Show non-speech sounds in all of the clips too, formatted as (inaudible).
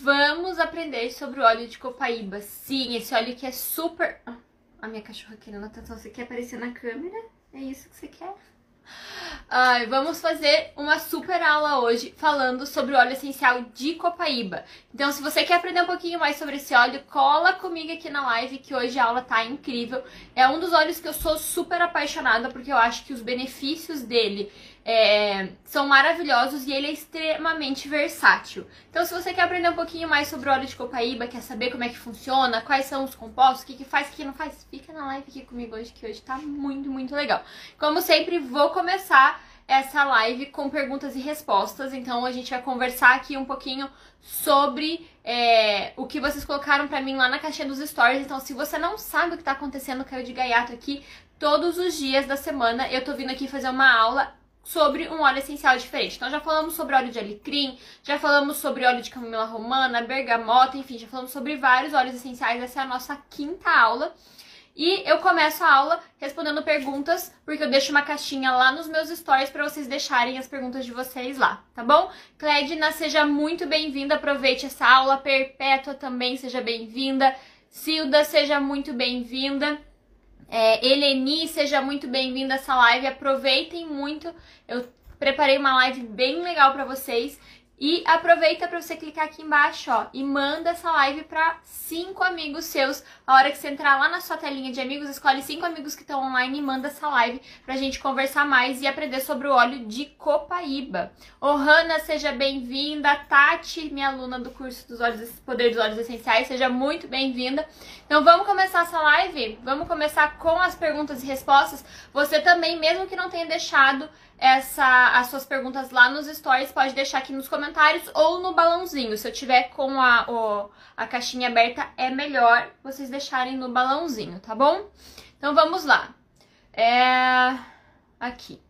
Vamos aprender sobre o óleo de copaíba. Sim, esse óleo que é super. Ah, a minha cachorra querendo atenção. Você quer aparecer na câmera? É isso que você quer? Ai, vamos fazer uma super aula hoje falando sobre o óleo essencial de copaíba. Então, se você quer aprender um pouquinho mais sobre esse óleo, cola comigo aqui na live que hoje a aula tá incrível. É um dos óleos que eu sou super apaixonada porque eu acho que os benefícios dele é, são maravilhosos e ele é extremamente versátil. Então, se você quer aprender um pouquinho mais sobre o óleo de copaíba, quer saber como é que funciona, quais são os compostos, o que, que faz, o que não faz, fica na live aqui comigo hoje, que hoje tá muito, muito legal. Como sempre, vou começar essa live com perguntas e respostas. Então, a gente vai conversar aqui um pouquinho sobre é, o que vocês colocaram para mim lá na caixinha dos stories. Então, se você não sabe o que tá acontecendo o de gaiato aqui, todos os dias da semana eu tô vindo aqui fazer uma aula sobre um óleo essencial diferente. Então já falamos sobre óleo de alecrim, já falamos sobre óleo de camomila romana, bergamota, enfim, já falamos sobre vários óleos essenciais. Essa é a nossa quinta aula. E eu começo a aula respondendo perguntas, porque eu deixo uma caixinha lá nos meus stories para vocês deixarem as perguntas de vocês lá, tá bom? Clédina, seja muito bem-vinda, aproveite essa aula. Perpétua também, seja bem-vinda. Silda, seja muito bem-vinda. É, Eleni, seja muito bem-vinda a essa live. Aproveitem muito. Eu preparei uma live bem legal para vocês. E aproveita para você clicar aqui embaixo, ó, e manda essa live para cinco amigos seus. A hora que você entrar lá na sua telinha de amigos, escolhe cinco amigos que estão online e manda essa live pra gente conversar mais e aprender sobre o óleo de copaíba. Ohana, seja bem-vinda. Tati, minha aluna do curso dos óleos, Poder dos Óleos Essenciais, seja muito bem-vinda. Então vamos começar essa live? Vamos começar com as perguntas e respostas. Você também, mesmo que não tenha deixado essa, as suas perguntas lá nos stories, pode deixar aqui nos comentários ou no balãozinho. Se eu tiver com a, o, a caixinha aberta, é melhor vocês deixarem no balãozinho, tá bom? Então vamos lá. É... Aqui.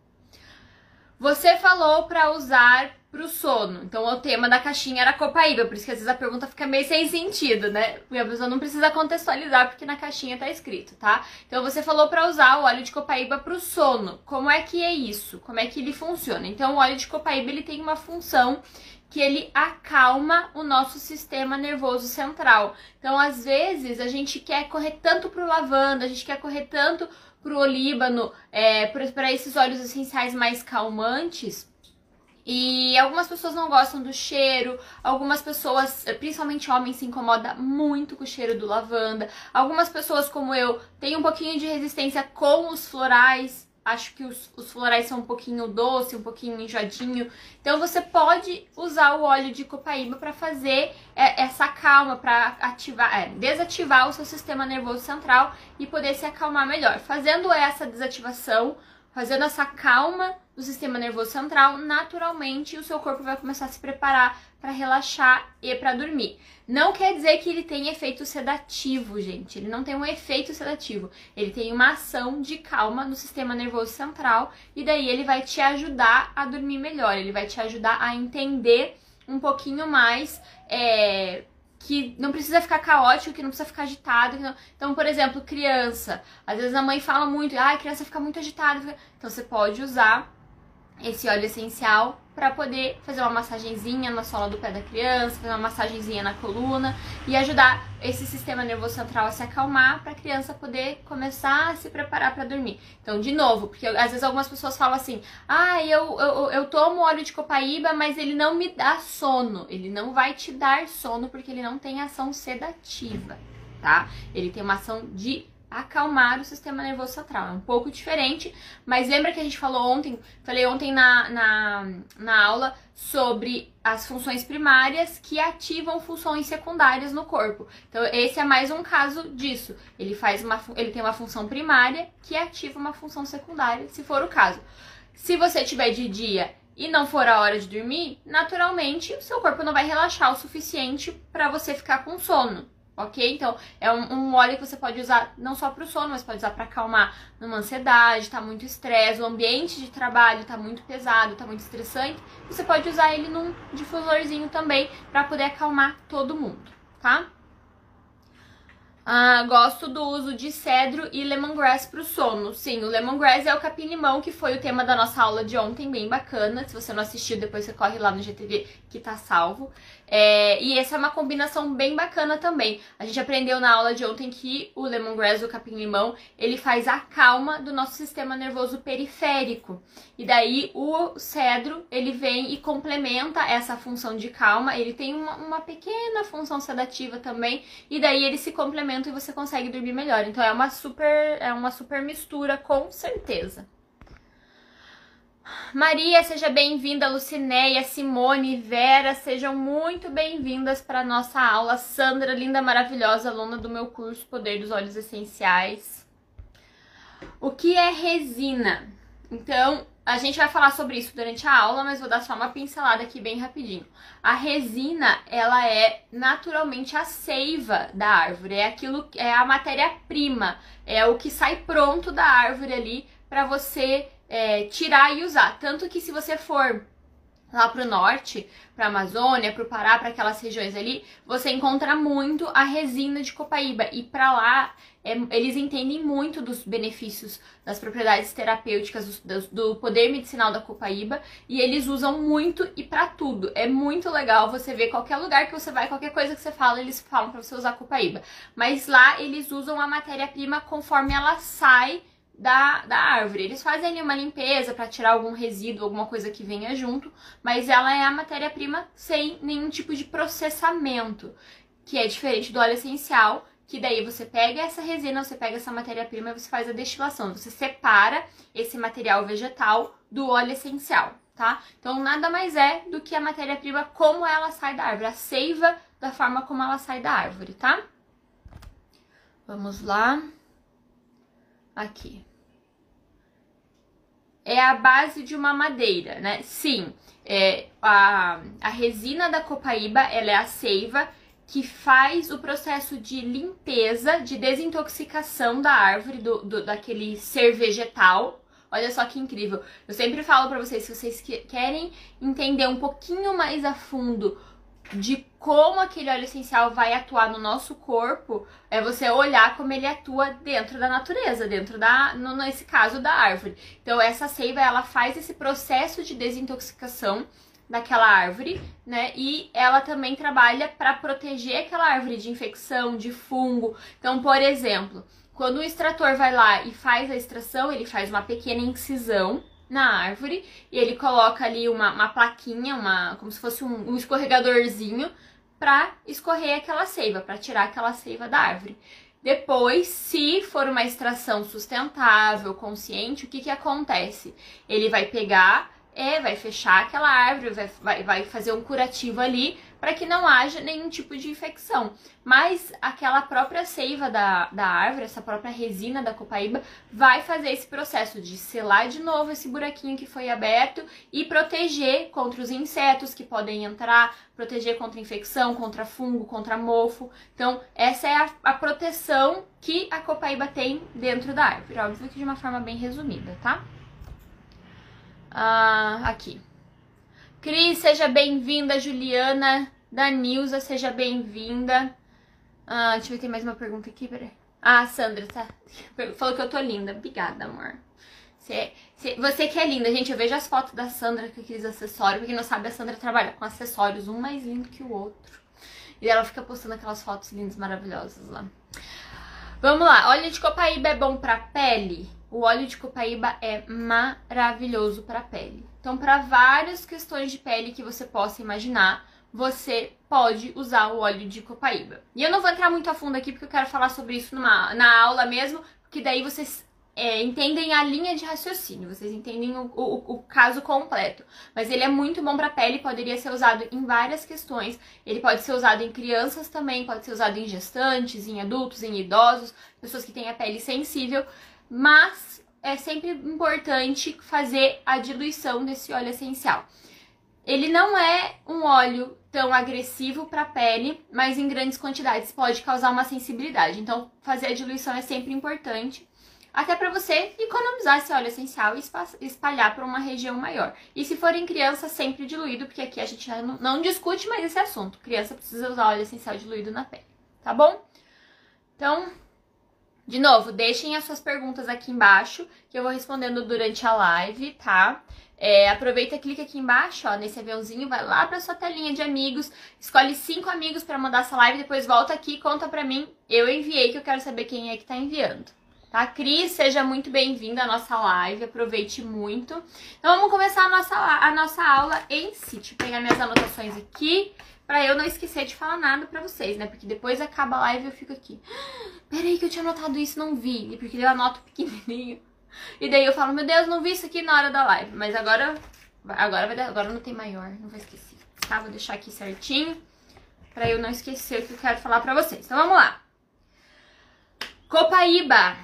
Você falou para usar pro sono. Então o tema da caixinha era copaíba, por isso que às vezes a pergunta fica meio sem sentido, né? E a pessoa não precisa contextualizar porque na caixinha tá escrito, tá? Então você falou para usar o óleo de copaíba pro sono. Como é que é isso? Como é que ele funciona? Então o óleo de copaíba ele tem uma função que ele acalma o nosso sistema nervoso central. Então, às vezes, a gente quer correr tanto pro lavanda, a gente quer correr tanto pro olíbano, é, para esses óleos essenciais mais calmantes, e algumas pessoas não gostam do cheiro, algumas pessoas, principalmente homens, se incomoda muito com o cheiro do lavanda. Algumas pessoas, como eu, têm um pouquinho de resistência com os florais. Acho que os, os florais são um pouquinho doce, um pouquinho enjoadinho. Então você pode usar o óleo de copaíba para fazer é, essa calma, para ativar, é, desativar o seu sistema nervoso central e poder se acalmar melhor. Fazendo essa desativação, fazendo essa calma do sistema nervoso central, naturalmente o seu corpo vai começar a se preparar para relaxar e para dormir. Não quer dizer que ele tem efeito sedativo, gente. Ele não tem um efeito sedativo. Ele tem uma ação de calma no sistema nervoso central e daí ele vai te ajudar a dormir melhor. Ele vai te ajudar a entender um pouquinho mais é, que não precisa ficar caótico, que não precisa ficar agitado. Não... Então, por exemplo, criança. Às vezes a mãe fala muito, ah, a criança fica muito agitada. Então você pode usar esse óleo essencial para poder fazer uma massagenzinha na sola do pé da criança, fazer uma massagenzinha na coluna e ajudar esse sistema nervoso central a se acalmar para a criança poder começar a se preparar para dormir. Então, de novo, porque às vezes algumas pessoas falam assim: "Ah, eu, eu eu tomo óleo de copaíba, mas ele não me dá sono". Ele não vai te dar sono porque ele não tem ação sedativa, tá? Ele tem uma ação de acalmar o sistema nervoso central. É um pouco diferente, mas lembra que a gente falou ontem, falei ontem na, na, na aula sobre as funções primárias que ativam funções secundárias no corpo. Então, esse é mais um caso disso. Ele faz uma ele tem uma função primária que ativa uma função secundária, se for o caso. Se você tiver de dia e não for a hora de dormir, naturalmente o seu corpo não vai relaxar o suficiente para você ficar com sono ok? Então, é um, um, óleo que você pode usar não só para o sono, mas pode usar para acalmar numa ansiedade, tá muito estresse, o ambiente de trabalho tá muito pesado, tá muito estressante. Você pode usar ele num difusorzinho também para poder acalmar todo mundo, tá? Ah, gosto do uso de cedro e lemongrass para o sono. Sim, o lemongrass é o capim-limão, que foi o tema da nossa aula de ontem, bem bacana. Se você não assistiu, depois você corre lá no GTV que tá salvo. É, e essa é uma combinação bem bacana também. A gente aprendeu na aula de ontem que o lemongrass, o capim-limão, ele faz a calma do nosso sistema nervoso periférico. E daí o cedro, ele vem e complementa essa função de calma. Ele tem uma, uma pequena função sedativa também. E daí eles se e você consegue dormir melhor. Então é uma super, é uma super mistura, com certeza. Maria, seja bem-vinda. Lucinéia, Simone, Vera, sejam muito bem-vindas para nossa aula. Sandra, linda, maravilhosa, aluna do meu curso Poder dos Olhos Essenciais. O que é resina? Então, a gente vai falar sobre isso durante a aula, mas vou dar só uma pincelada aqui bem rapidinho. A resina, ela é naturalmente a seiva da árvore, é aquilo, é a matéria-prima, é o que sai pronto da árvore ali para você é, tirar e usar. Tanto que se você for lá pro norte, pra Amazônia, pro Pará, para aquelas regiões ali, você encontra muito a resina de copaíba e para lá é, eles entendem muito dos benefícios, das propriedades terapêuticas, do, do, poder medicinal da copaíba e eles usam muito e para tudo. É muito legal você ver qualquer lugar que você vai, qualquer coisa que você fala, eles falam para você usar copaíba. Mas lá eles usam a matéria-prima conforme ela sai da, da árvore. Eles fazem ali uma limpeza para tirar algum resíduo, alguma coisa que venha junto, mas ela é a matéria-prima sem nenhum tipo de processamento, que é diferente do óleo essencial, que daí você pega essa resina, você pega essa matéria-prima e você faz a destilação. Você separa esse material vegetal do óleo essencial, tá? Então nada mais é do que a matéria-prima como ela sai da árvore, a seiva da forma como ela sai da árvore, tá? Vamos lá. Aqui é a base de uma madeira, né? Sim, é, a, a resina da copaíba, ela é a seiva que faz o processo de limpeza, de desintoxicação da árvore, do, do daquele ser vegetal. Olha só que incrível. Eu sempre falo para vocês, se vocês querem entender um pouquinho mais a fundo de como aquele óleo essencial vai atuar no nosso corpo é você olhar como ele atua dentro da natureza, dentro da, no, nesse caso, da árvore. Então, essa seiva, ela faz esse processo de desintoxicação daquela árvore, né? E ela também trabalha para proteger aquela árvore de infecção, de fungo. Então, por exemplo, quando o extrator vai lá e faz a extração, ele faz uma pequena incisão na árvore e ele coloca ali uma, uma plaquinha, uma como se fosse um, um escorregadorzinho para escorrer aquela seiva, para tirar aquela seiva da árvore. Depois, se for uma extração sustentável, consciente, o que, que acontece? Ele vai pegar, é, vai fechar aquela árvore, vai, vai, vai fazer um curativo ali para que não haja nenhum tipo de infecção. Mas aquela própria seiva da, da árvore, essa própria resina da copaíba, vai fazer esse processo de selar de novo esse buraquinho que foi aberto e proteger contra os insetos que podem entrar, proteger contra infecção, contra fungo, contra mofo. Então, essa é a, a proteção que a copaíba tem dentro da árvore. Óbvio que de uma forma bem resumida, tá? Ah, aqui. Cris, seja bem-vinda. Juliana, Danilza, seja bem-vinda. Ah, deixa eu ver, tem mais uma pergunta aqui, peraí. Ah, Sandra, tá. (laughs) Falou que eu tô linda. Obrigada, amor. Você, você que é linda, gente. Eu vejo as fotos da Sandra com aqueles acessórios. Pra quem não sabe, a Sandra trabalha com acessórios, um mais lindo que o outro. E ela fica postando aquelas fotos lindas, maravilhosas lá. Vamos lá. Óleo de copaíba é bom pra pele? O óleo de copaíba é maravilhoso para pele. Então, para várias questões de pele que você possa imaginar, você pode usar o óleo de copaíba. E eu não vou entrar muito a fundo aqui porque eu quero falar sobre isso numa, na aula mesmo, porque daí vocês é, entendem a linha de raciocínio, vocês entendem o, o, o caso completo. Mas ele é muito bom para pele, poderia ser usado em várias questões. Ele pode ser usado em crianças também, pode ser usado em gestantes, em adultos, em idosos, pessoas que têm a pele sensível mas é sempre importante fazer a diluição desse óleo essencial. Ele não é um óleo tão agressivo para a pele, mas em grandes quantidades pode causar uma sensibilidade. Então, fazer a diluição é sempre importante, até para você economizar esse óleo essencial e espalhar para uma região maior. E se for em criança, sempre diluído, porque aqui a gente não discute mais esse assunto. Criança precisa usar óleo essencial diluído na pele, tá bom? Então, De novo, deixem as suas perguntas aqui embaixo, que eu vou respondendo durante a live, tá? É, aproveita, clica aqui embaixo, ó, nesse aviãozinho, vai lá pra sua telinha de amigos, escolhe cinco amigos para mandar essa live, depois volta aqui e conta pra mim. Eu enviei, que eu quero saber quem é que tá enviando. Tá? Cris, seja muito bem-vinda à nossa live, aproveite muito. Então vamos começar a nossa, a nossa aula em si. Deixa eu pegar minhas anotações aqui pra eu não esquecer de falar nada pra vocês, né? Porque depois acaba a live e eu fico aqui. Ah, peraí que eu tinha anotado isso não vi. E porque eu anoto pequenininho. E daí eu falo, meu Deus, não vi isso aqui na hora da live. Mas agora, agora, vai, agora não tem maior, não vou esquecer. Tá? Vou deixar aqui certinho pra eu não esquecer o que eu quero falar pra vocês. Então vamos lá. Copaíba.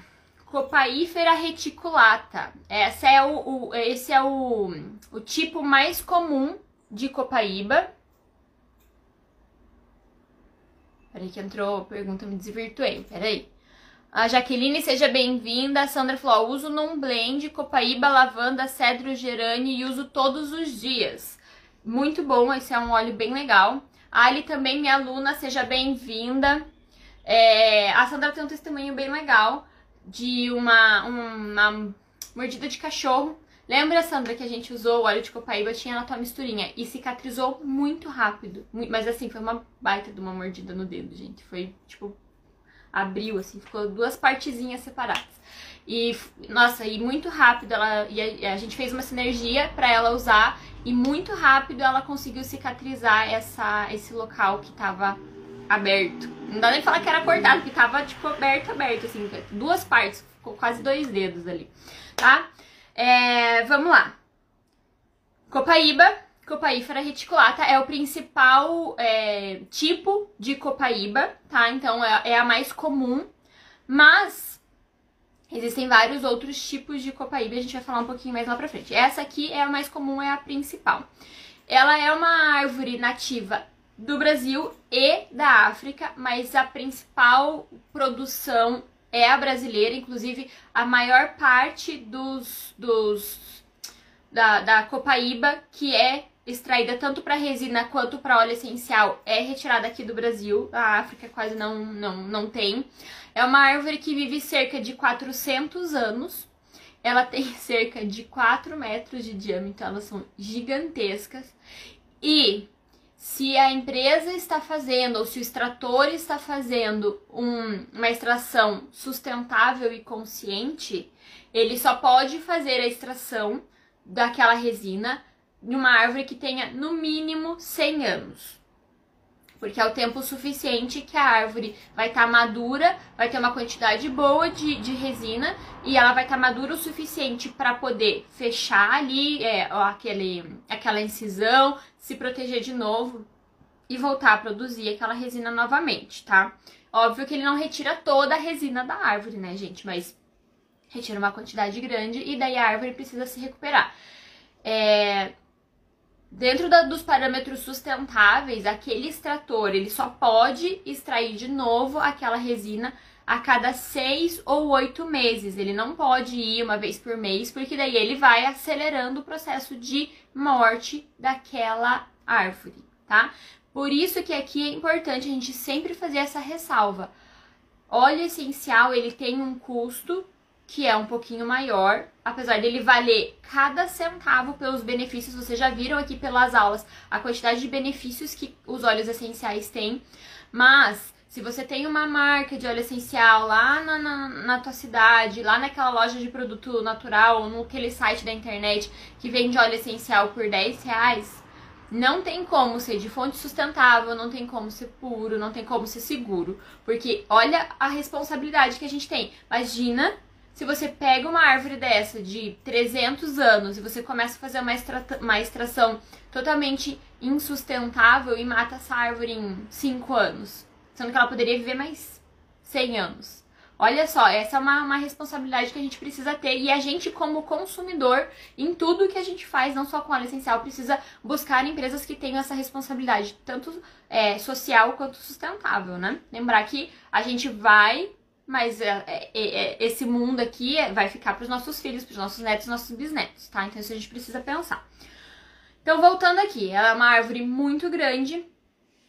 Copaífera reticulata. Essa é o, o, esse é o, o tipo mais comum de copaíba. Peraí que entrou pergunta, me desvirtuei. Peraí. A Jaqueline, seja bem-vinda. A Sandra falou: uso num blend, copaíba, lavanda, cedro, gerânio e uso todos os dias. Muito bom, esse é um óleo bem legal. A Ali também, minha aluna, seja bem-vinda. É, a Sandra tem um testemunho bem legal de uma, uma mordida de cachorro Lembra, Sandra, que a gente usou o óleo de copaíba, tinha na tua misturinha e cicatrizou muito rápido. Mas assim, foi uma baita de uma mordida no dedo, gente. Foi, tipo, abriu, assim, ficou duas partezinhas separadas. E, nossa, e muito rápido ela. E a, a gente fez uma sinergia para ela usar e muito rápido ela conseguiu cicatrizar essa, esse local que tava aberto. Não dá nem falar que era cortado, porque tava, tipo, aberto, aberto, assim, duas partes, ficou quase dois dedos ali, tá? É, vamos lá. Copaíba, copaífera reticulata é o principal é, tipo de copaíba, tá? Então é, é, a mais comum, mas existem vários outros tipos de copaíba, a gente vai falar um pouquinho mais lá pra frente. Essa aqui é a mais comum, é a principal. Ela é uma árvore nativa do Brasil e da África, mas a principal produção é a brasileira, inclusive a maior parte dos, dos da, da copaíba que é extraída tanto para resina quanto para óleo essencial é retirada aqui do Brasil. A África quase não, não, não tem. É uma árvore que vive cerca de 400 anos. Ela (laughs) tem cerca de 4 metros de diâmetro, então elas são gigantescas. E se a empresa está fazendo ou se o extrator está fazendo um, uma extração sustentável e consciente, ele só pode fazer a extração daquela resina de uma árvore que tenha no mínimo 100 anos porque é o tempo suficiente que a árvore vai estar tá madura, vai ter uma quantidade boa de, de resina e ela vai estar tá madura o suficiente para poder fechar ali é, aquele, aquela incisão, se proteger de novo e voltar a produzir aquela resina novamente, tá? Óbvio que ele não retira toda a resina da árvore, né, gente? Mas retira uma quantidade grande e daí a árvore precisa se recuperar. É, Dentro da, dos parâmetros sustentáveis, aquele extrator ele só pode extrair de novo aquela resina a cada seis ou oito meses. Ele não pode ir uma vez por mês, porque daí ele vai acelerando o processo de morte daquela árvore, tá? Por isso que aqui é importante a gente sempre fazer essa ressalva. Óleo essencial ele tem um custo que é um pouquinho maior, apesar dele valer cada centavo pelos benefícios. Vocês já viram aqui pelas aulas a quantidade de benefícios que os óleos essenciais têm, mas se você tem uma marca de óleo essencial lá na, na, na, tua cidade, lá naquela loja de produto natural, ou naquele site da internet que vende óleo essencial por 10 reais, não tem como ser de fonte sustentável, não tem como ser puro, não tem como ser seguro. Porque olha a responsabilidade que a gente tem. Imagina se você pega uma árvore dessa de 300 anos e você começa a fazer uma, extra uma extração totalmente insustentável e mata essa árvore em 5 anos, sendo que ela poderia viver mais 100 anos. Olha só, essa é uma, uma responsabilidade que a gente precisa ter e a gente, como consumidor, em tudo que a gente faz, não só com óleo essencial, precisa buscar empresas que tenham essa responsabilidade, tanto é, social quanto sustentável, né? Lembrar que a gente vai mas é, é, é, esse mundo aqui é, vai ficar para os nossos filhos, para os nossos netos, nossos bisnetos, tá? Então isso a gente precisa pensar. Então voltando aqui, ela é uma árvore muito grande,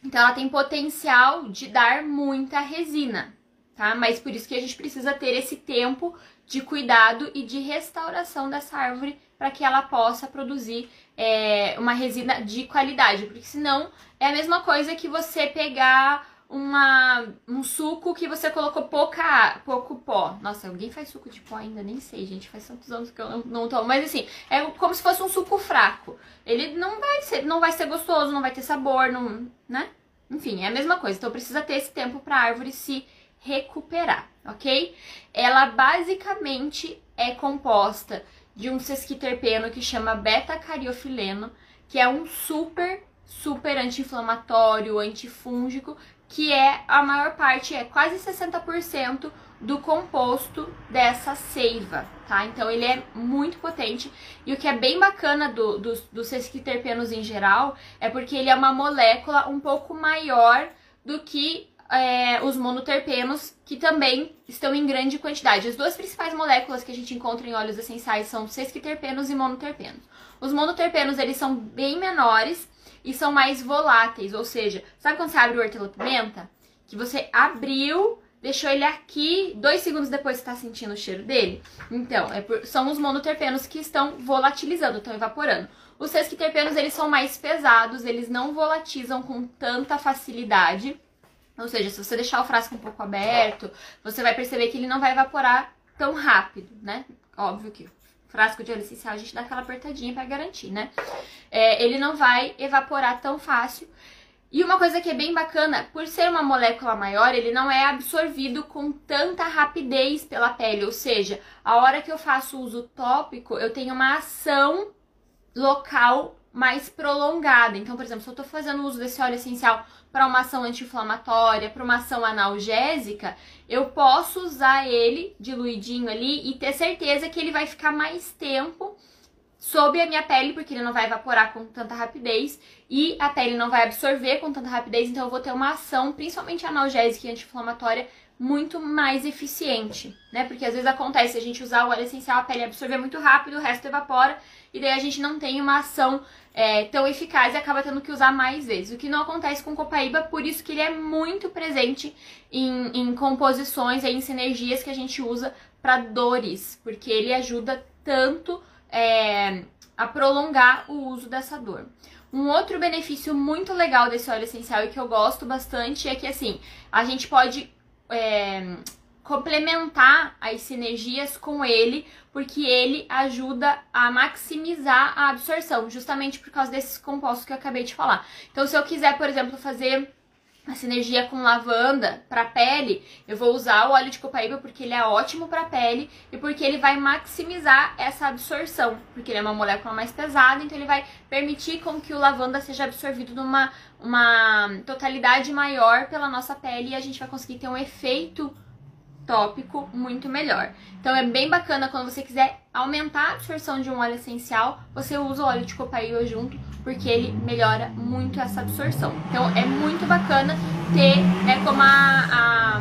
então ela tem potencial de dar muita resina, tá? Mas por isso que a gente precisa ter esse tempo de cuidado e de restauração dessa árvore para que ela possa produzir é, uma resina de qualidade, porque senão é a mesma coisa que você pegar uma, um suco que você colocou pouca, pouco pó. Nossa, alguém faz suco de pó ainda? Nem sei, gente. Faz tantos anos que eu não, não tomo. Mas assim, é como se fosse um suco fraco. Ele não vai ser, não vai ser gostoso, não vai ter sabor, não, né? Enfim, é a mesma coisa. Então precisa ter esse tempo para a árvore se recuperar, ok? Ela basicamente é composta de um sesquiterpeno que chama beta-cariofileno, que é um super, super anti-inflamatório, antifúngico, que é a maior parte, é quase 60% do composto dessa seiva, tá? Então ele é muito potente e o que é bem bacana do, dos, dos sesquiterpenos em geral é porque ele é uma molécula um pouco maior do que é, os monoterpenos, que também estão em grande quantidade. As duas principais moléculas que a gente encontra em óleos essenciais são sesquiterpenos e monoterpenos. Os monoterpenos, eles são bem menores e são mais voláteis, ou seja, sabe quando você abre o hortelã-pimenta? Que você abriu, deixou ele aqui, dois segundos depois você tá sentindo o cheiro dele? Então, é por, são os monoterpenos que estão volatilizando, estão evaporando. Os sesquiterpenos, eles são mais pesados, eles não volatilizam com tanta facilidade. Ou seja, se você deixar o frasco um pouco aberto, você vai perceber que ele não vai evaporar tão rápido, né? Óbvio que frasco de óleo essencial a gente dá aquela apertadinha para garantir, né? É, ele não vai evaporar tão fácil. E uma coisa que é bem bacana, por ser uma molécula maior, ele não é absorvido com tanta rapidez pela pele. Ou seja, a hora que eu faço uso tópico, eu tenho uma ação local mais prolongada. Então, por exemplo, se eu estou fazendo uso desse óleo essencial para uma ação anti-inflamatória, para uma ação analgésica, eu posso usar ele diluidinho ali e ter certeza que ele vai ficar mais tempo sob a minha pele, porque ele não vai evaporar com tanta rapidez e a pele não vai absorver com tanta rapidez, então eu vou ter uma ação, principalmente analgésica e anti-inflamatória, muito mais eficiente, né? Porque às vezes acontece a gente usar o óleo essencial, a pele absorver muito rápido, o resto evapora e daí a gente não tem uma ação é, tão eficaz e acaba tendo que usar mais vezes. O que não acontece com Copaíba, por isso que ele é muito presente em, em composições e em sinergias que a gente usa para dores, porque ele ajuda tanto é, a prolongar o uso dessa dor. Um outro benefício muito legal desse óleo essencial e que eu gosto bastante é que assim, a gente pode é, complementar as sinergias com ele, porque ele ajuda a maximizar a absorção, justamente por causa desses compostos que eu acabei de falar. Então, se eu quiser, por exemplo, fazer a sinergia com lavanda para pele, eu vou usar o óleo de copaíba porque ele é ótimo para pele e porque ele vai maximizar essa absorção, porque ele é uma molécula mais pesada, então ele vai permitir com que o lavanda seja absorvido numa uma totalidade maior pela nossa pele e a gente vai conseguir ter um efeito tópico muito melhor. Então é bem bacana quando você quiser aumentar a absorção de um óleo essencial, você usa o óleo de copaíba junto, porque ele melhora muito essa absorção. Então é muito bacana ter, né, como a,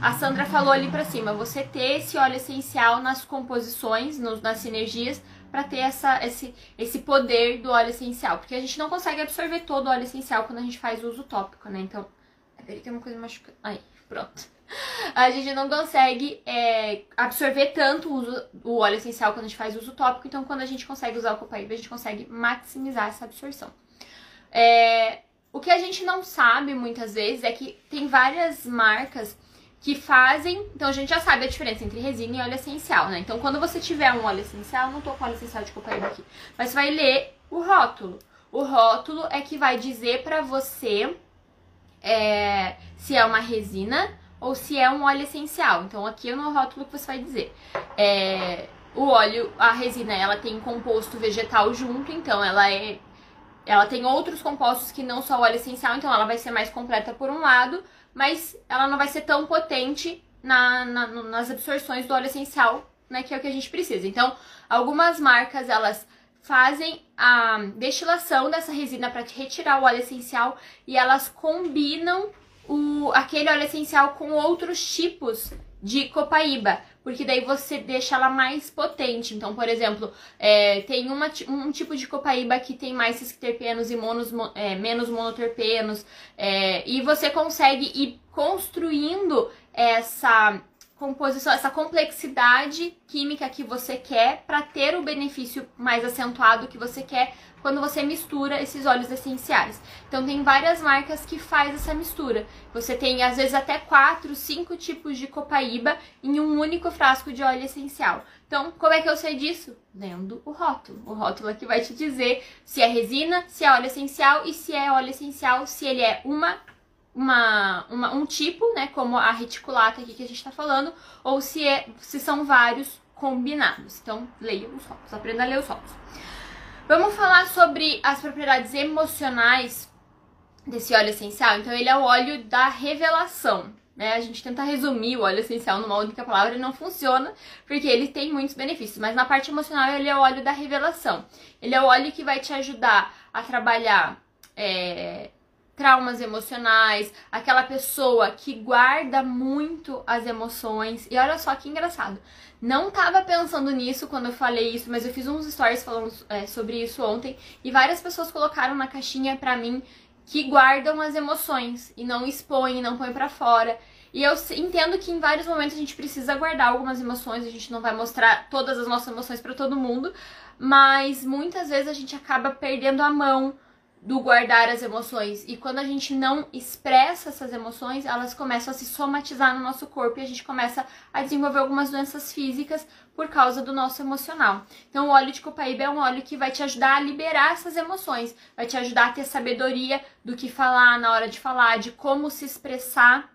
a, a Sandra falou ali pra cima, você ter esse óleo essencial nas composições, nos, nas sinergias, para ter essa, esse, esse poder do óleo essencial. Porque a gente não consegue absorver todo o óleo essencial quando a gente faz uso tópico, né? Então, peraí, tem uma coisa machucando. Aí, pronto a gente não consegue é, absorver tanto o, uso, o, óleo essencial quando a gente faz uso tópico, então quando a gente consegue usar o copaíba, a gente consegue maximizar essa absorção. É, o que a gente não sabe muitas vezes é que tem várias marcas que fazem, então a gente já sabe a diferença entre resina e óleo essencial, né? Então quando você tiver um óleo essencial, não tô com óleo essencial de copaíba aqui, mas você vai ler o rótulo. O rótulo é que vai dizer para você é, se é uma resina ou se é um óleo essencial. Então aqui no rótulo que você vai dizer. É, o óleo, a resina, ela tem composto vegetal junto, então ela é ela tem outros compostos que não só o óleo essencial, então ela vai ser mais completa por um lado, mas ela não vai ser tão potente na, na, nas absorções do óleo essencial, né, que é o que a gente precisa. Então, algumas marcas, elas fazem a destilação dessa resina para retirar o óleo essencial e elas combinam o, aquele óleo essencial com outros tipos de copaíba, porque daí você deixa ela mais potente. Então, por exemplo, é, tem uma, um tipo de copaíba que tem mais sesquiterpenos e monos, é, menos monoterpenos, é, e você consegue ir construindo essa composição, essa complexidade química que você quer para ter o benefício mais acentuado que você quer quando você mistura esses óleos essenciais. Então tem várias marcas que faz essa mistura. Você tem às vezes até quatro, cinco tipos de copaíba em um único frasco de óleo essencial. Então, como é que eu sei disso? Lendo o rótulo. O rótulo aqui vai te dizer se é resina, se é óleo essencial e se é óleo essencial, se ele é uma uma, uma, um tipo, né, como a reticulata aqui que a gente está falando, ou se, é, se são vários combinados. Então, leia os rótulos, aprenda a ler os rótulos. Vamos falar sobre as propriedades emocionais desse óleo essencial. Então, ele é o óleo da revelação. Né? A gente tenta resumir o óleo essencial numa única palavra e não funciona, porque ele tem muitos benefícios. Mas na parte emocional, ele é o óleo da revelação. Ele é o óleo que vai te ajudar a trabalhar. É, traumas emocionais, aquela pessoa que guarda muito as emoções. E olha só que engraçado. Não tava pensando nisso quando eu falei isso, mas eu fiz uns stories falando é, sobre isso ontem e várias pessoas colocaram na caixinha pra mim que guardam as emoções e não expõem, não põem para fora. E eu entendo que em vários momentos a gente precisa guardar algumas emoções, a gente não vai mostrar todas as nossas emoções para todo mundo, mas muitas vezes a gente acaba perdendo a mão do guardar as emoções. E quando a gente não expressa essas emoções, elas começam a se somatizar no nosso corpo e a gente começa a desenvolver algumas doenças físicas por causa do nosso emocional. Então, o óleo de copaíba é um óleo que vai te ajudar a liberar essas emoções, vai te ajudar a ter sabedoria do que falar na hora de falar, de como se expressar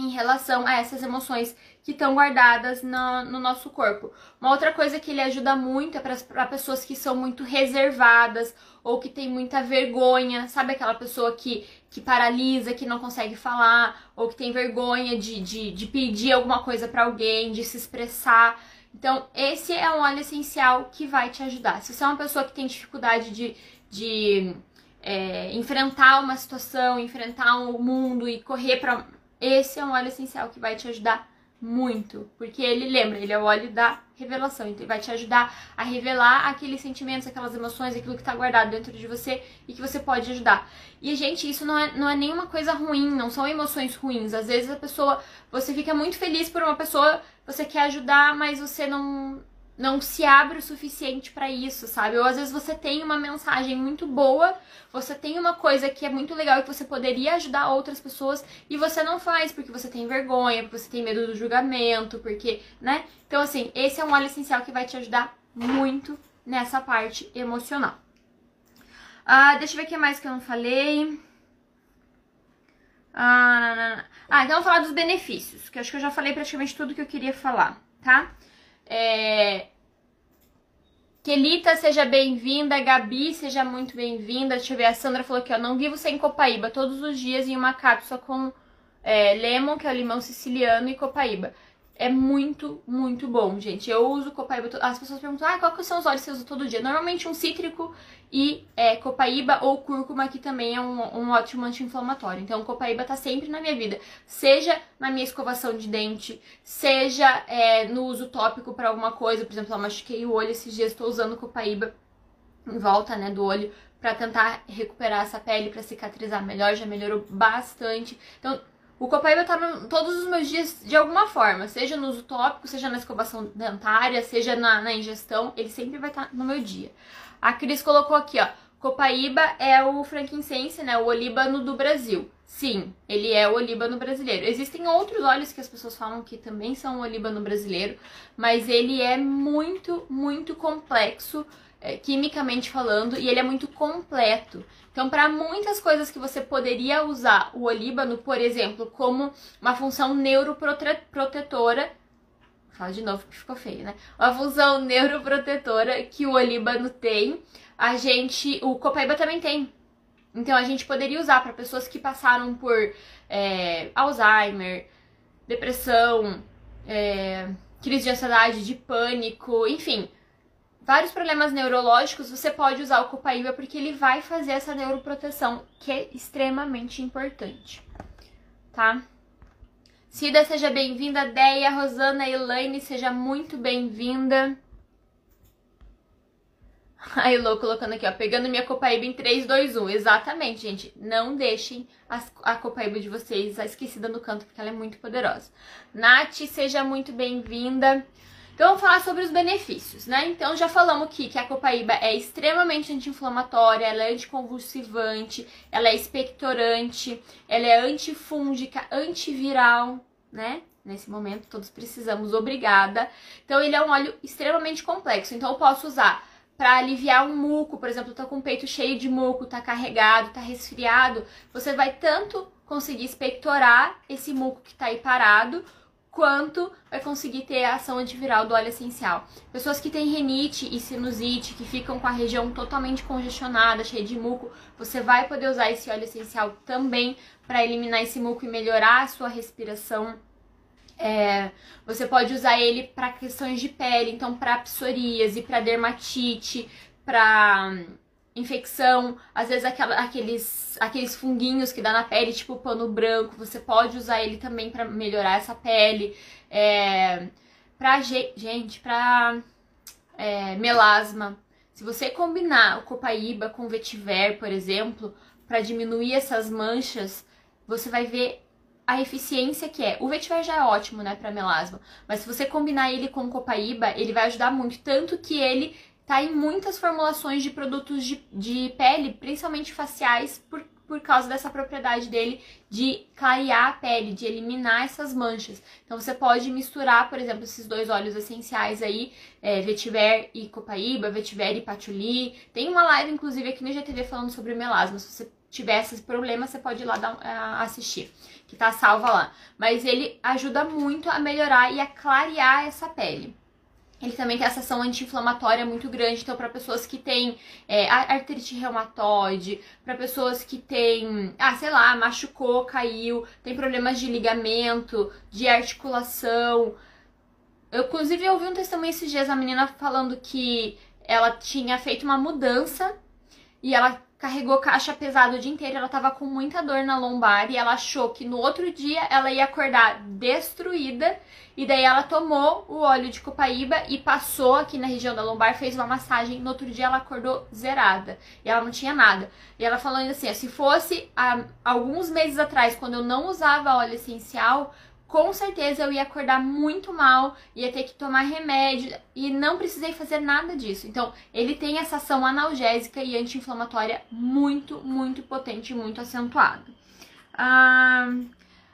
em relação a essas emoções que estão guardadas no, no, nosso corpo. Uma outra coisa que ele ajuda muito é para pessoas que são muito reservadas ou que tem muita vergonha, sabe aquela pessoa que, que paralisa, que não consegue falar, ou que tem vergonha de, de, de pedir alguma coisa para alguém, de se expressar. Então, esse é um óleo essencial que vai te ajudar. Se você é uma pessoa que tem dificuldade de, de é, enfrentar uma situação, enfrentar o um mundo e correr para. Esse é um óleo essencial que vai te ajudar muito, porque ele lembra, ele é o óleo da revelação, então ele vai te ajudar a revelar aqueles sentimentos, aquelas emoções, aquilo que está guardado dentro de você e que você pode ajudar. E, gente, isso não é, não é nenhuma coisa ruim, não são emoções ruins. Às vezes a pessoa, você fica muito feliz por uma pessoa, você quer ajudar, mas você não, não se abre o suficiente para isso, sabe? Ou às vezes você tem uma mensagem muito boa, você tem uma coisa que é muito legal e que você poderia ajudar outras pessoas e você não faz porque você tem vergonha, porque você tem medo do julgamento, porque, né? Então, assim, esse é um óleo essencial que vai te ajudar muito nessa parte emocional. Ah, deixa eu ver o que mais que eu não falei. Ah, não, não, não. ah, então falar dos benefícios, que eu acho que eu já falei praticamente tudo que eu queria falar, tá? É... Kelita, seja bem-vinda. Gabi, seja muito bem-vinda. Deixa eu ver, a Sandra falou aqui, ó. Não vivo sem copaíba. Todos os dias em uma cápsula com é, lemon, que é o limão siciliano, e copaíba. É muito, muito bom, gente. Eu uso copaíba. As pessoas perguntam, ah, qual que são os óleos que você usa todo dia? Normalmente um cítrico e é, copaíba ou cúrcuma, que também é um, um ótimo anti-inflamatório. Então, copaíba tá sempre na minha vida. Seja na minha escovação de dente, seja é, no uso tópico para alguma coisa. Por exemplo, eu machuquei o olho esses dias, estou usando copaíba em volta, né, do olho para tentar recuperar essa pele, para cicatrizar melhor, já melhorou bastante. Então, o copaíba tá todos os meus dias de alguma forma, seja no uso tópico, seja na escovação dentária, seja na, na ingestão, ele sempre vai estar tá no meu dia. A Cris colocou aqui, ó, copaíba é o frankincense, né, o olíbano do Brasil. Sim, ele é o olíbano brasileiro. Existem outros óleos que as pessoas falam que também são o olíbano brasileiro, mas ele é muito, muito complexo, é, quimicamente falando, e ele é muito completo. Então, para muitas coisas que você poderia usar o olíbano, por exemplo, como uma função neuroprotetora, fala de novo que ficou feio, né? Uma função neuroprotetora que o olíbano tem, a gente, o copaíba também tem. Então, a gente poderia usar para pessoas que passaram por é, Alzheimer, depressão, é, crise de ansiedade, de pânico, enfim vários problemas neurológicos, você pode usar o copaíba porque ele vai fazer essa neuroproteção, que é extremamente importante, tá? Cida, seja bem-vinda. Deia, Rosana, Elaine, seja muito bem-vinda. (laughs) Aí, Lô colocando aqui, ó, pegando minha copaíba em 3, 2, 1. Exatamente, gente. Não deixem as, a copaíba de vocês esquecida no canto, porque ela é muito poderosa. Nath, seja muito bem-vinda. Então, vamos falar sobre os benefícios, né? Então, já falamos aqui que a copaíba é extremamente anti-inflamatória, ela é anticonvulsivante, ela é expectorante, ela é antifúngica, antiviral, né? Nesse momento, todos precisamos, obrigada. Então, ele é um óleo extremamente complexo. Então, eu posso usar para aliviar um muco, por exemplo, tá com o peito cheio de muco, tá carregado, tá resfriado, você vai tanto conseguir expectorar esse muco que tá aí parado, quanto vai conseguir ter a ação antiviral do óleo essencial. Pessoas que têm renite e sinusite, que ficam com a região totalmente congestionada, cheia de muco, você vai poder usar esse óleo essencial também para eliminar esse muco e melhorar a sua respiração é, você pode usar ele para questões de pele, então para psoríase, para dermatite, para infecção, às vezes aquela, aqueles, aqueles funguinhos que dá na pele, tipo pano branco, você pode usar ele também para melhorar essa pele. É, pra gente, pra é, melasma, se você combinar o copaíba com vetiver, por exemplo, para diminuir essas manchas, você vai ver a eficiência que é. O vetiver já é ótimo, né, para melasma, mas se você combinar ele com copaíba, ele vai ajudar muito, tanto que ele tá em muitas formulações de produtos de, de pele, principalmente faciais, por, por causa dessa propriedade dele de clarear a pele, de eliminar essas manchas. Então você pode misturar, por exemplo, esses dois óleos essenciais aí, é, vetiver e copaíba, vetiver e patchouli. Tem uma live, inclusive, aqui no GTV falando sobre melasma. Se você tiver esses problemas, você pode ir lá dar, uh, assistir, que tá salva lá. Mas ele ajuda muito a melhorar e a clarear essa pele. Ele também tem essa ação anti-inflamatória muito grande, então para pessoas que têm é, artrite reumatoide, para pessoas que têm, ah, sei lá, machucou, caiu, tem problemas de ligamento, de articulação. Eu, inclusive, ouvi um testemunho esses dias, a menina falando que ela tinha feito uma mudança e ela carregou caixa pesada o dia inteiro, ela tava com muita dor na lombar e ela achou que no outro dia ela ia acordar destruída e daí ela tomou o óleo de copaíba e passou aqui na região da lombar, fez uma massagem, no outro dia ela acordou zerada e ela não tinha nada. E ela falando assim, se fosse há alguns meses atrás, quando eu não usava óleo essencial, com certeza eu ia acordar muito mal, ia ter que tomar remédio e não precisei fazer nada disso. Então, ele tem essa ação analgésica e anti-inflamatória muito, muito potente, muito acentuada. Ah,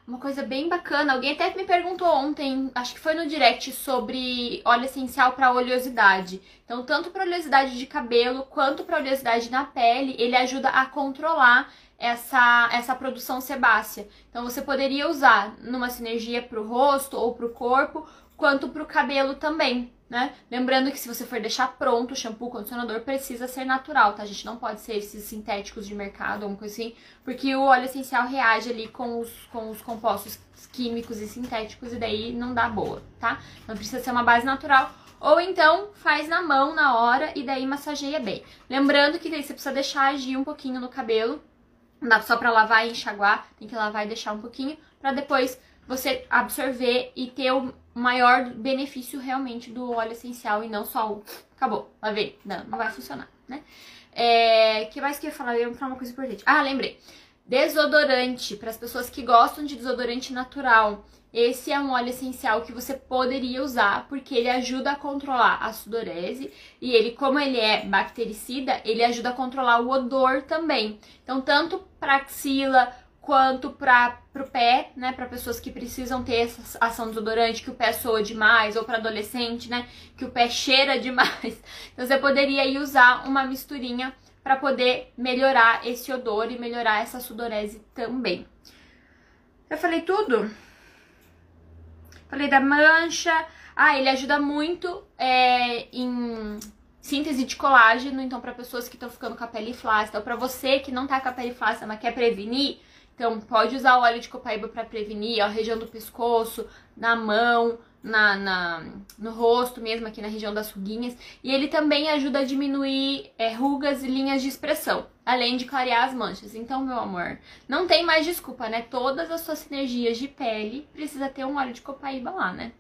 uma coisa bem bacana, alguém até me perguntou ontem, acho que foi no direct, sobre óleo essencial para oleosidade. Então, tanto para oleosidade de cabelo quanto para oleosidade na pele, ele ajuda a controlar essa, essa produção sebácea. Então você poderia usar numa sinergia para o rosto ou para o corpo, quanto para o cabelo também, né? Lembrando que se você for deixar pronto o shampoo, o condicionador precisa ser natural, tá? A gente não pode ser esses sintéticos de mercado ou coisa assim, porque o óleo essencial reage ali com os, com os compostos químicos e sintéticos e daí não dá boa, tá? Então precisa ser uma base natural. Ou então faz na mão na hora e daí massageia bem. Lembrando que daí você precisa deixar agir um pouquinho no cabelo não dá só para lavar e enxaguar, tem que lavar e deixar um pouquinho para depois você absorver e ter o maior benefício realmente do óleo essencial e não só o acabou, lavei. Não, não vai funcionar, né? É, que mais que eu ia falar? Eu ia falar uma coisa importante. Ah, lembrei. Desodorante, para as pessoas que gostam de desodorante natural. Esse é um óleo essencial que você poderia usar porque ele ajuda a controlar a sudorese e ele, como ele é bactericida, ele ajuda a controlar o odor também. Então, tanto para axila quanto para o pé, né, para pessoas que precisam ter essa ação desodorante, que o pé soa demais, ou para adolescente, né, que o pé (laughs) cheira demais. Então, você poderia aí usar uma misturinha para poder melhorar esse odor e melhorar essa sudorese também. Eu falei tudo? Falei da mancha. Ah, ele ajuda muito é, em síntese de colágeno, então para pessoas que estão ficando com a pele flácida, ou para você que não tá com a pele flácida, mas quer prevenir, então pode usar o óleo de copaíba para prevenir, a região do pescoço, na mão, na, na, no rosto mesmo, aqui na região das ruguinhas. E ele também ajuda a diminuir é, rugas e linhas de expressão, além de clarear as manchas. Então, meu amor, não tem mais desculpa, né? Todas as suas sinergias de pele precisa ter um óleo de copaíba lá, né?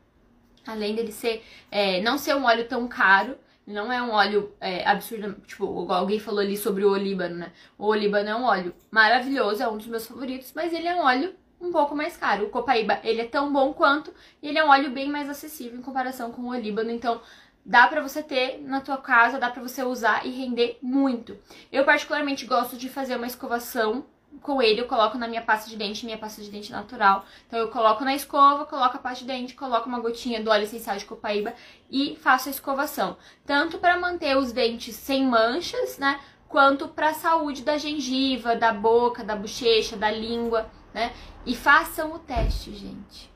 Além dele ser, é, não ser um óleo tão caro, não é um óleo é, absurdo, tipo, alguém falou ali sobre o olíbano, né? O olíbano é um óleo maravilhoso, é um dos meus favoritos, mas ele é um óleo um pouco mais caro. O copaíba, ele é tão bom quanto, e ele é um óleo bem mais acessível em comparação com o olíbano, então dá para você ter na tua casa, dá para você usar e render muito. Eu particularmente gosto de fazer uma escovação com ele, eu coloco na minha pasta de dente, minha pasta de dente natural. Então eu coloco na escova, coloco a pasta de dente, coloco uma gotinha do óleo essencial de copaíba e faço a escovação. Tanto para manter os dentes sem manchas, né, quanto para a saúde da gengiva, da boca, da bochecha, da língua, né? E façam o teste, gente.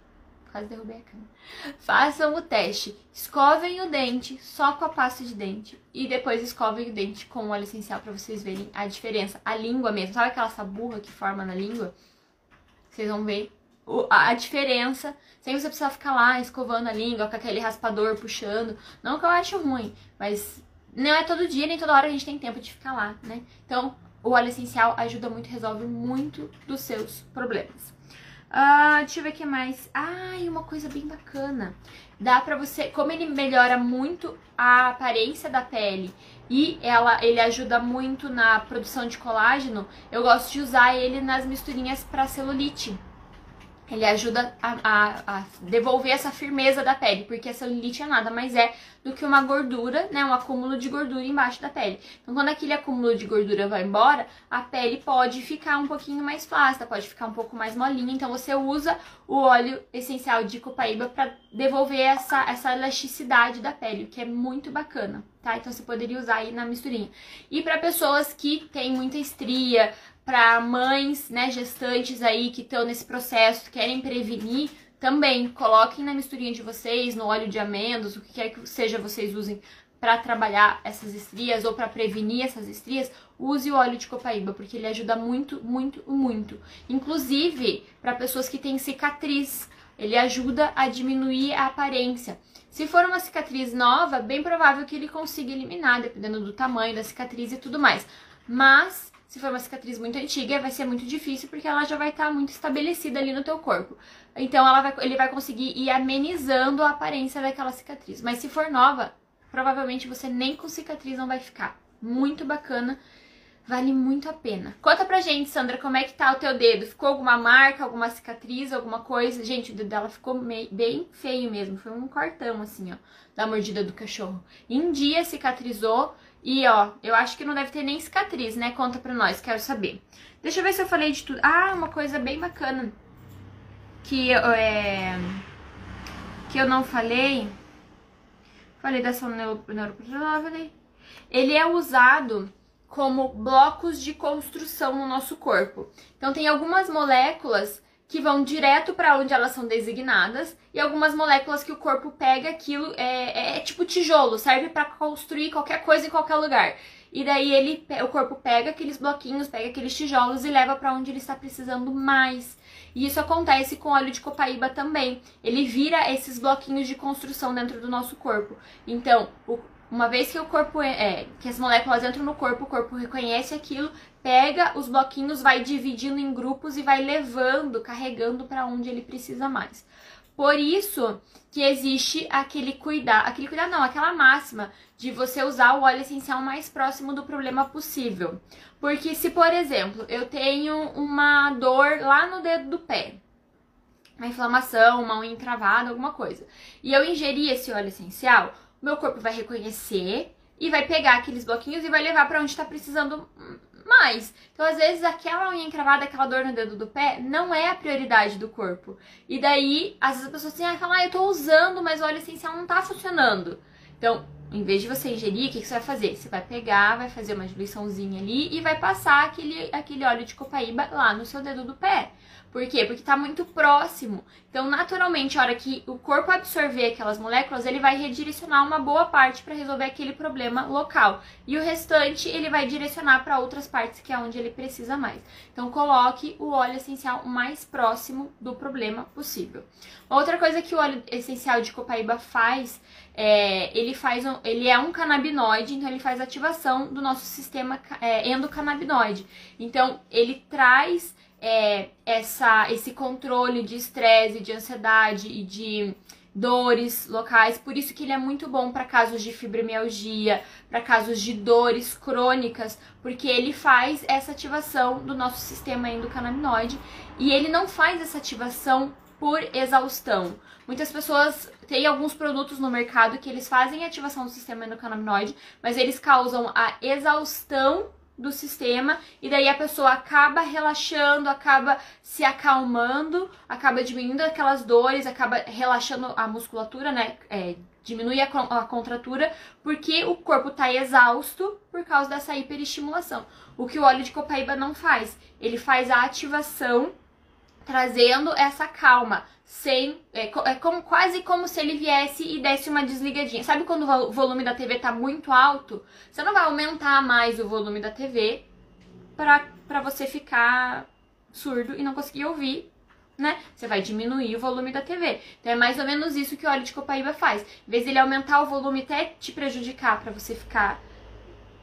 Quase derrubei a câmera. Façam o teste. Escovem o dente só com a pasta de dente. E depois escovem o dente com o óleo essencial para vocês verem a diferença. A língua mesmo. Sabe aquela saburra que forma na língua? Vocês vão ver a diferença. Sem você precisar ficar lá escovando a língua com aquele raspador puxando. Não que eu acho ruim, mas não é todo dia nem toda hora a gente tem tempo de ficar lá, né? Então, o óleo essencial ajuda muito, resolve muito dos seus problemas. Uh, deixa eu ver o que mais. Ah, e uma coisa bem bacana. Dá pra você, como ele melhora muito a aparência da pele e ela, ele ajuda muito na produção de colágeno, eu gosto de usar ele nas misturinhas para celulite. Ele ajuda a, a, a, devolver essa firmeza da pele, porque a celulite é nada mais é do que uma gordura, né, um acúmulo de gordura embaixo da pele. Então, quando aquele acúmulo de gordura vai embora, a pele pode ficar um pouquinho mais flácida, pode ficar um pouco mais molinha. Então, você usa o óleo essencial de copaíba para devolver essa, essa elasticidade da pele, que é muito bacana, tá? Então, você poderia usar aí na misturinha. E para pessoas que têm muita estria, para mães, né, gestantes aí que estão nesse processo, querem prevenir, também coloquem na misturinha de vocês, no óleo de amêndoas, o que quer que seja vocês usem para trabalhar essas estrias ou para prevenir essas estrias, use o óleo de copaíba, porque ele ajuda muito, muito, muito. Inclusive, para pessoas que têm cicatriz, ele ajuda a diminuir a aparência. Se for uma cicatriz nova, bem provável que ele consiga eliminar, dependendo do tamanho da cicatriz e tudo mais. Mas se for uma cicatriz muito antiga, vai ser muito difícil porque ela já vai estar tá muito estabelecida ali no teu corpo. Então vai, ele vai conseguir ir amenizando a aparência daquela cicatriz. Mas se for nova, provavelmente você nem com cicatriz não vai ficar. Muito bacana, vale muito a pena. Conta pra gente, Sandra, como é que tá o teu dedo? Ficou alguma marca, alguma cicatriz, alguma coisa? Gente, o dedo dela ficou meio, bem feio mesmo. Foi um cortão assim, ó, da mordida do cachorro. Em dia cicatrizou e ó, eu acho que não deve ter nem cicatriz, né? Conta pra nós, quero saber. Deixa eu ver se eu falei de tudo. Ah, uma coisa bem bacana que é, que eu não falei. Falei da neuroproteína. Ele é usado como blocos de construção no nosso corpo. Então tem algumas moléculas que vão direto para onde elas são designadas e algumas moléculas que o corpo pega aquilo é, é, é tipo tijolo, serve para construir qualquer coisa em qualquer lugar. E daí ele, o corpo pega aqueles bloquinhos, pega aqueles tijolos e leva para onde ele está precisando mais. E isso acontece com óleo de copaíba também. Ele vira esses bloquinhos de construção dentro do nosso corpo. Então, o, uma vez que o corpo é, que as moléculas entram no corpo, o corpo reconhece aquilo, pega os bloquinhos, vai dividindo em grupos e vai levando, carregando para onde ele precisa mais. Por isso que existe aquele cuidado, aquele cuidado não, aquela máxima de você usar o óleo essencial mais próximo do problema possível. Porque se, por exemplo, eu tenho uma dor lá no dedo do pé, uma inflamação, uma unha encravada, alguma coisa, e eu ingerir esse óleo essencial, meu corpo vai reconhecer e vai pegar aqueles bloquinhos e vai levar para onde está precisando mais. Então, às vezes, aquela unha encravada, aquela dor no dedo do pé, não é a prioridade do corpo. E daí, às vezes, a pessoa assim, ah, fala, ah, eu tô usando, mas o óleo essencial não tá funcionando. Então, em vez de você ingerir, o que, que você vai fazer? Você vai pegar, vai fazer uma diluiçãozinha ali e vai passar aquele, aquele óleo de copaíba lá no seu dedo do pé. Por quê? Porque está muito próximo. Então, naturalmente, a hora que o corpo absorver aquelas moléculas, ele vai redirecionar uma boa parte para resolver aquele problema local. E o restante ele vai direcionar para outras partes que é onde ele precisa mais. Então, coloque o óleo essencial mais próximo do problema possível. Outra coisa que o óleo essencial de copaíba faz, é, ele faz um, ele é um canabinoide, então ele faz ativação do nosso sistema é, endocannabinoide. Então, ele traz é, essa, esse controle de estresse, de ansiedade e de dores locais, por isso que ele é muito bom para casos de fibromialgia, para casos de dores crônicas, porque ele faz essa ativação do nosso sistema endocannabinoide e ele não faz essa ativação por exaustão. Muitas pessoas têm alguns produtos no mercado que eles fazem ativação do sistema endocannabinoide, mas eles causam a exaustão do sistema e daí a pessoa acaba relaxando, acaba se acalmando, acaba diminuindo aquelas dores, acaba relaxando a musculatura, né? É, diminui a, a contratura porque o corpo está exausto por causa dessa hiperestimulação. O que o óleo de copaíba não faz, ele faz a ativação trazendo essa calma, sem é, é, como quase como se ele viesse e desse uma desligadinha. Sabe quando o volume da TV tá muito alto? Você não vai aumentar mais o volume da TV para para você ficar surdo e não conseguir ouvir, né? Você vai diminuir o volume da TV. Então é mais ou menos isso que o óleo de copaíba faz. Em vez de ele aumentar o volume até te prejudicar para você ficar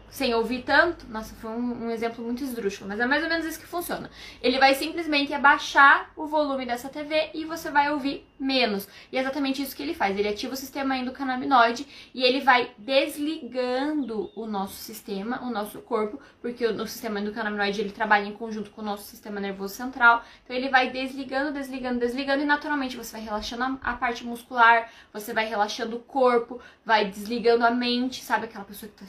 sem ouvir tanto, nossa, foi um, um, exemplo muito esdrúxulo, mas é mais ou menos isso que funciona. Ele vai simplesmente abaixar o volume dessa TV e você vai ouvir menos. E é exatamente isso que ele faz. Ele ativa o sistema endocannabinoide e ele vai desligando o nosso sistema, o nosso corpo, porque o, o sistema endocannabinoide ele trabalha em conjunto com o nosso sistema nervoso central. Então ele vai desligando, desligando, desligando e naturalmente você vai relaxando a, a parte muscular, você vai relaxando o corpo, vai desligando a mente, sabe aquela pessoa que tá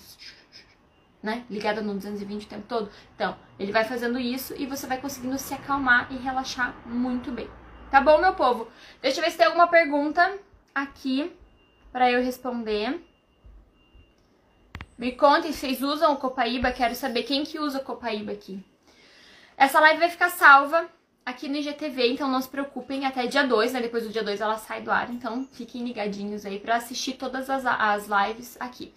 né? Ligada no 220 o tempo todo. Então, ele vai fazendo isso e você vai conseguindo se acalmar e relaxar muito bem. Tá bom, meu povo? Deixa eu ver se tem alguma pergunta aqui para eu responder. Me contem vocês usam o Copaíba, quero saber quem que usa o Copaíba aqui. Essa live vai ficar salva aqui no IGTV, então não se preocupem, até dia 2, né? Depois do dia 2 ela sai do ar, então fiquem ligadinhos aí para assistir todas as, as lives aqui.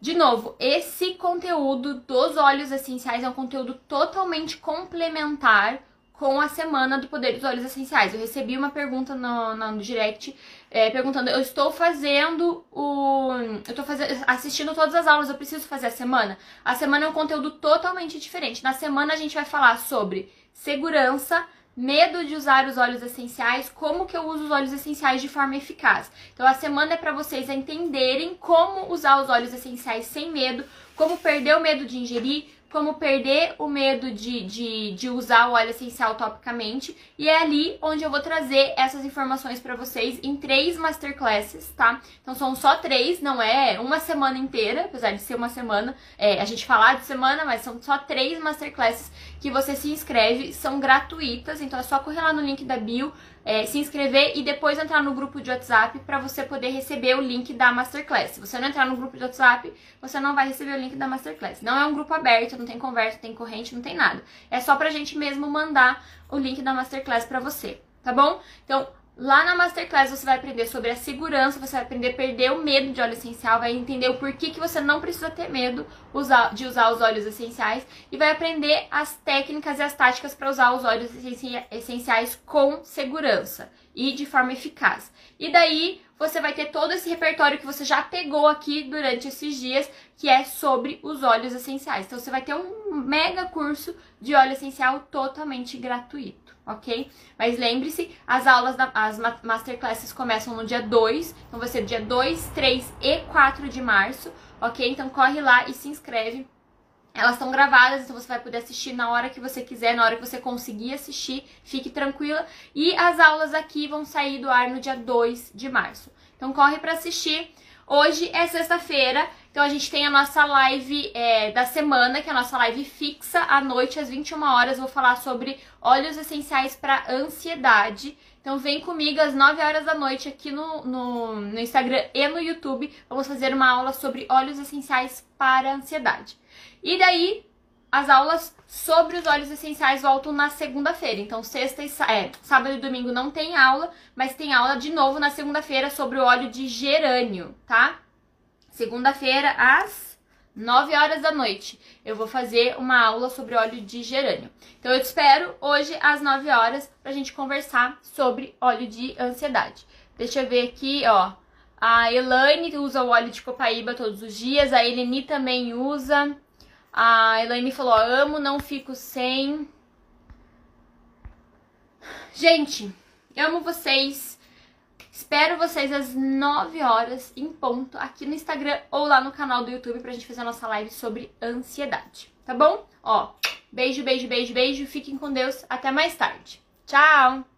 De novo, esse conteúdo dos óleos essenciais é um conteúdo totalmente complementar com a semana do Poder dos Óleos Essenciais. Eu recebi uma pergunta no, no direct é, perguntando: eu estou fazendo o. Eu estou fazendo, assistindo todas as aulas, eu preciso fazer a semana? A semana é um conteúdo totalmente diferente. Na semana a gente vai falar sobre segurança, medo de usar os óleos essenciais, como que eu uso os óleos essenciais de forma eficaz. Então a semana é para vocês entenderem como usar os óleos essenciais sem medo, como perder o medo de ingerir, como perder o medo de, de, de usar o óleo essencial topicamente. E é ali onde eu vou trazer essas informações para vocês em três masterclasses, tá? Então são só três, não é uma semana inteira, apesar de ser uma semana, é, a gente falar de semana, mas são só três masterclasses que você se inscreve, são gratuitas, então é só correr lá no link da bio, é, se inscrever e depois entrar no grupo de WhatsApp para você poder receber o link da Masterclass. Se você não entrar no grupo de WhatsApp, você não vai receber o link da Masterclass. Não é um grupo aberto, não tem conversa, não tem corrente, não tem nada. É só pra gente mesmo mandar o link da Masterclass para você, tá bom? Então, Lá na Masterclass você vai aprender sobre a segurança, você vai aprender a perder o medo de óleo essencial, vai entender o porquê que você não precisa ter medo de usar os óleos essenciais e vai aprender as técnicas e as táticas para usar os óleos essenciais com segurança e de forma eficaz. E daí você vai ter todo esse repertório que você já pegou aqui durante esses dias, que é sobre os óleos essenciais. Então você vai ter um mega curso de óleo essencial totalmente gratuito ok? Mas lembre-se, as aulas, da, as masterclasses começam no dia 2, então vai ser dia 2, 3 e 4 de março, ok? Então corre lá e se inscreve. Elas estão gravadas, então você vai poder assistir na hora que você quiser, na hora que você conseguir assistir, fique tranquila. E as aulas aqui vão sair do ar no dia 2 de março. Então corre para assistir. Hoje é sexta-feira, então a gente tem a nossa live é, da semana, que é a nossa live fixa à noite às 21 horas. Vou falar sobre óleos essenciais para ansiedade. Então vem comigo às 9 horas da noite aqui no, no, no Instagram e no YouTube. Vamos fazer uma aula sobre óleos essenciais para ansiedade. E daí, as aulas sobre os óleos essenciais voltam na segunda-feira. Então, sexta e é, sábado e domingo não tem aula, mas tem aula de novo na segunda-feira sobre o óleo de gerânio, tá? Segunda-feira às 9 horas da noite. Eu vou fazer uma aula sobre óleo de gerânio. Então eu te espero hoje às 9 horas pra gente conversar sobre óleo de ansiedade. Deixa eu ver aqui, ó. A Elaine usa o óleo de copaíba todos os dias, a Eleni também usa. A Elaine falou: amo, não fico sem. Gente, amo vocês. Espero vocês às 9 horas em ponto aqui no Instagram ou lá no canal do YouTube pra gente fazer a nossa live sobre ansiedade, tá bom? Ó, beijo, beijo, beijo, beijo. Fiquem com Deus. Até mais tarde. Tchau!